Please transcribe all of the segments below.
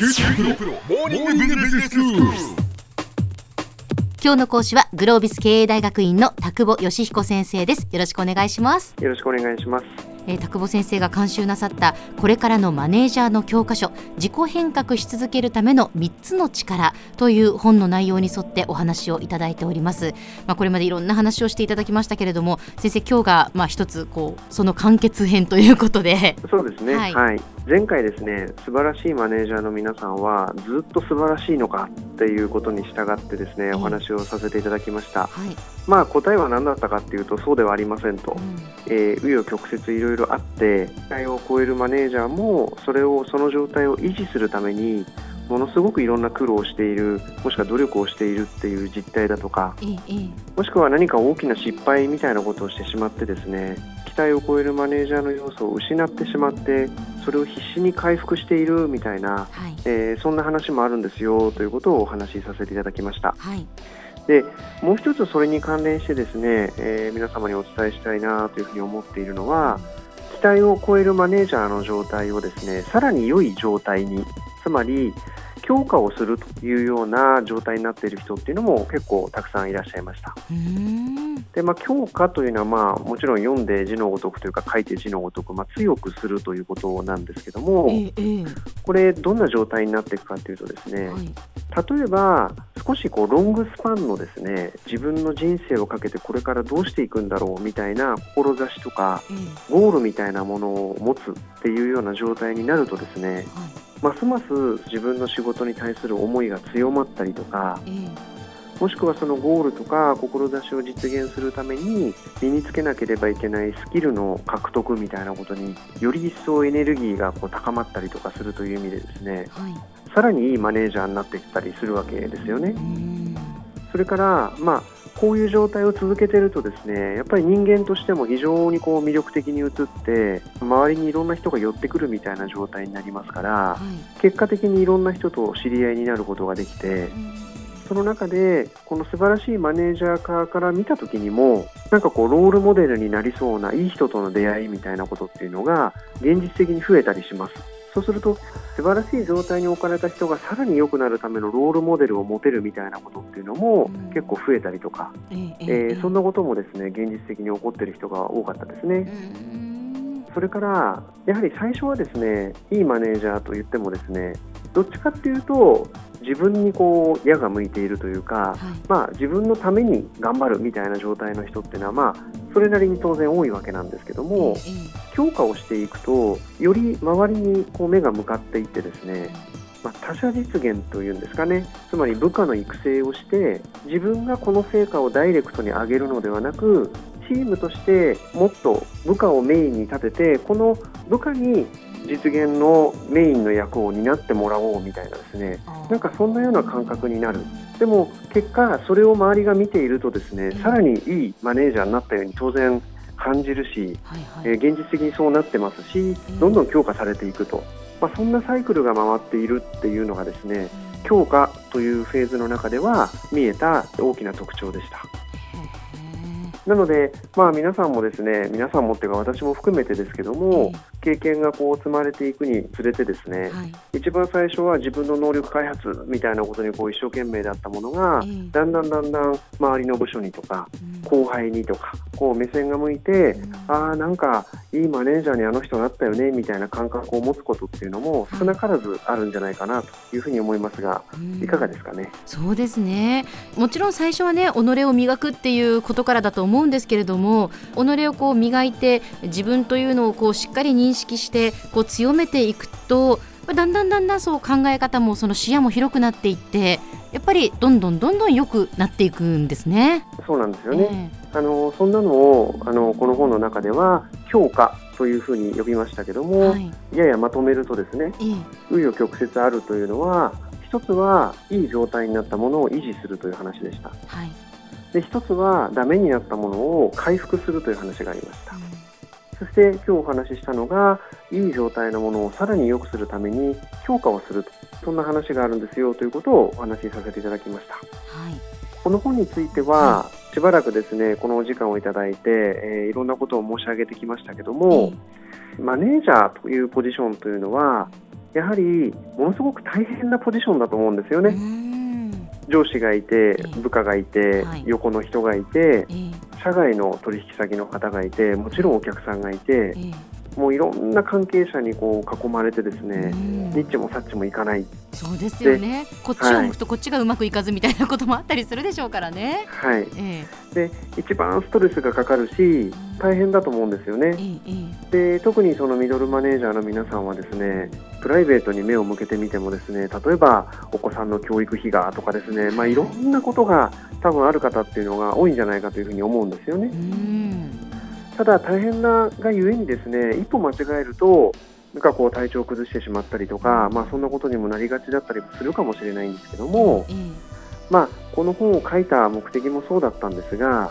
QTPro モーニングビジネススク今日の講師はグロービス経営大学院の田久保義彦先生ですよろしくお願いしますよろしくお願いします。えー、田久保先生が監修なさったこれからのマネージャーの教科書自己変革し続けるための3つの力という本の内容に沿ってお話をいただいております、まあ、これまでいろんな話をしていただきましたけれども先生今日がまあ一つこうその完結編ということでそうですね。ははいい。前回ですね、素晴らしいマネージャーの皆さんはずっと素晴らしいのかっていうことに従ってですね、んお話をさせていただきました。はい、まあ答えは何だったかっていうとそうではありませんと。えー、紆余曲折いろいろあって期待を超えるマネージャーもそれをその状態を維持するためにものすごくいろんな苦労をしているもしくは努力をしているっていう実態だとかうん、えええもしくは何か大きな失敗みたいなことをしてしまってですね期待を超えるマネージャーの要素を失ってしまってそれを必死に回復しているみたいな、はい。えーそんな話もあるんですよということをお話しさせていただきました。はい。でもう一つそれに関連してですね、えー皆様にお伝えしたいなというふうに思っているのは期待を超えるマネージャーの状態をですねさらに良い状態につまり強化をするというような状態になっている人っていうのも結構たくさんいらっしゃいました。で、まあ、強化というのは、まあ、もちろん読んで字のごとくというか書いて字のごとく、まあ、強くするということなんですけどもえええこれどんな状態になっていくかというとですねえはい。例えば少しこうロングスパンのですね自分の人生をかけてこれからどうしていくんだろうみたいな志とかええ。ゴールみたいなものを持つっていうような状態になるとですねはいますます自分の仕事に対する思いが強まったりとかえもしくはそのゴールとか志を実現するために身につけなければいけないスキルの獲得みたいなことにより一層エネルギーがこう高まったりとかするという意味でですねえはい。さらにいいマネージャーになっていったりするわけですよね。それから、まあ、こういう状態を続けているとですねやっぱり人間としても非常にこう魅力的に映って周りにいろんな人が寄ってくるみたいな状態になりますからはい結果的にいろんな人と知り合いになることができてその中でこの素晴らしいマネージャー側から見た時にもなんかこうロールモデルになりそうないい人との出会いみたいなことっていうのが現実的に増えたりします。そうすると素晴らしい状態に置かれた人がさらに良くなるためのロールモデルを持てるみたいなことっていうのもうん。結構増えたりとか、えええーそんなこともですね現実的に起こっている人が多かったですね。うーんそれからやはり最初はですねいいマネージャーと言ってもですねどっちかっていうと自分にこう矢が向いているというか、はい。まあ、自分のために頑張るみたいな状態の人っていうのは、まあ、それなりに当然多いわけなんですけどもええ。強化をしていくとより周りにこう目が向かっていってですね、まあ、他者実現というんですかねつまり部下の育成をして自分がこの成果をダイレクトに上げるのではなくチームとしてもっと部下をメインに立ててこの部下に実現のメインの役を担ってもらおうみたいなですね。なんかそんなような感覚になる。でも結果それを周りが見ているとですねさらにいいマネージャーになったように当然感じるしえー現実的にそうなってますしうん。どんどん強化されていくと、まあ、そんなサイクルが回っているっていうのがですね強化というフェーズの中では見えた大きな特徴でしたなので、まあ、皆さんもですね皆さんもっていうか私も含めてですけども経験がこう積まれていくにつれてですねはい。一番最初は自分の能力開発みたいなことにこう一生懸命だったものがええ。だんだんだんだん周りの部署にとかうん後輩にとかこう目線が向いてああなんかいいマネージャーにあの人なったよねみたいな感覚を持つことっていうのも少なからずあるんじゃないかなというふうに思いますがうん。いかがですかね？そうですね。もちろん最初はね己を磨くっていうことからだと思うんですけれども己をこう磨いて自分というのをこうしっかり認識してこう強めていくとだんだんだんだんそう考え方もその視野も広くなっていってやっぱりどんどんどんどん良くなっていくんですね。そうなんですよね。あのそんなのをあのこの本の中では評価というふうに呼びましたけども、はいややまとめるとですねええ紆余曲折あるというのは一つはいい状態になったものを維持するという話でした。はいで一つはダメになったものを回復するという話がありました。そして今日お話ししたのがいい状態のものをさらに良くするために強化をするとそんな話があるんですよということをお話しさせていただきました。はい。この本についてはしばらくですねこのお時間をいただいて、えーいろんなことを申し上げてきましたけども、マネージャーというポジションというのはやはりものすごく大変なポジションだと思うんですよね。上司がいて、部下がいて、はい、横の人がいて、社外の取引先の方がいて、もちろんお客さんがいて、もういろんな関係者にこう囲まれてですね、ニッチもサッチもいかない。そうですよね。こっちを向くとこっちがうまくいかずみたいなこともあったりするでしょうからね。はい。えー、で一番ストレスがかかるし大変だと思うんですよね。えー、で特にそのミドルマネージャーの皆さんはですね、プライベートに目を向けてみてもですね、例えばお子さんの教育費がとかですね、まあいろんなことが多分ある方っていうのが多いんじゃないかというふうに思うんですよね。ただ大変ながゆえにですね一歩間違えるとなんかこう体調を崩してしまったりとか、まあ、そんなことにもなりがちだったりもするかもしれないんですけども、うん、まあ、この本を書いた目的もそうだったんですが、は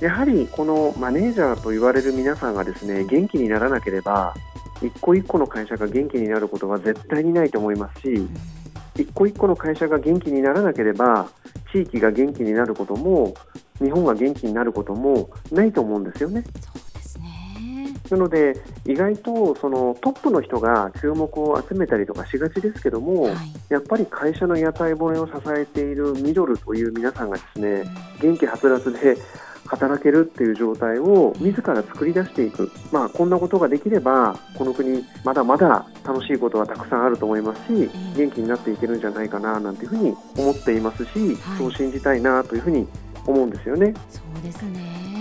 い、やはりこのマネージャーと言われる皆さんがですね元気にならなければ一個一個の会社が元気になることは絶対にないと思いますし、うん、一個一個の会社が元気にならなければ地域が元気になることも日本が元気になることもないと思うんですよね。なので、意外とそのトップの人が注目を集めたりとかしがちですけども、はい、やっぱり会社の屋台骨を支えているミドルという皆さんがですね、元気はつらつで働けるっていう状態を自ら作り出していく、まあ、こんなことができればこの国まだまだ楽しいことはたくさんあると思いますし元気になっていけるんじゃないかななんていうふうに思っていますし、そう信じたいなというふうに思うんですよね。そうですね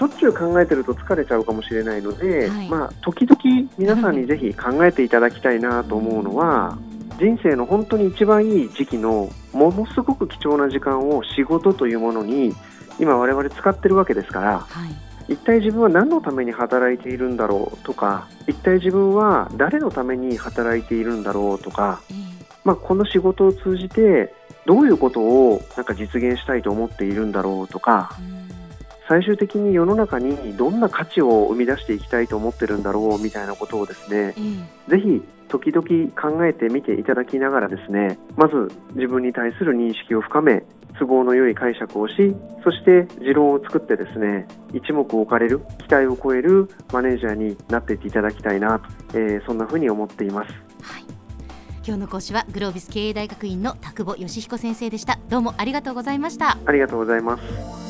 しょっちゅう考えてると疲れちゃうかもしれないので、はい、まあ、時々皆さんにぜひ考えていただきたいなと思うのは、人生の本当に一番いい時期のものすごく貴重な時間を仕事というものに今我々使ってるわけですから、はい、一体自分は何のために働いているんだろうとか一体自分は誰のために働いているんだろうとか、まあ、この仕事を通じてどういうことをなんか実現したいと思っているんだろうとか、最終的に世の中にどんな価値を生み出していきたいと思ってるんだろうみたいなことをですね、うん、ぜひ時々考えてみていただきながらですねまず自分に対する認識を深め都合の良い解釈をしそして持論を作ってですね一目置かれる期待を超えるマネージャーになっていっていただきたいなと、えー、そんなふうに思っています。はい。今日の講師はグロービス経営大学院の田久保義彦先生でした。どうもありがとうございました。ありがとうございます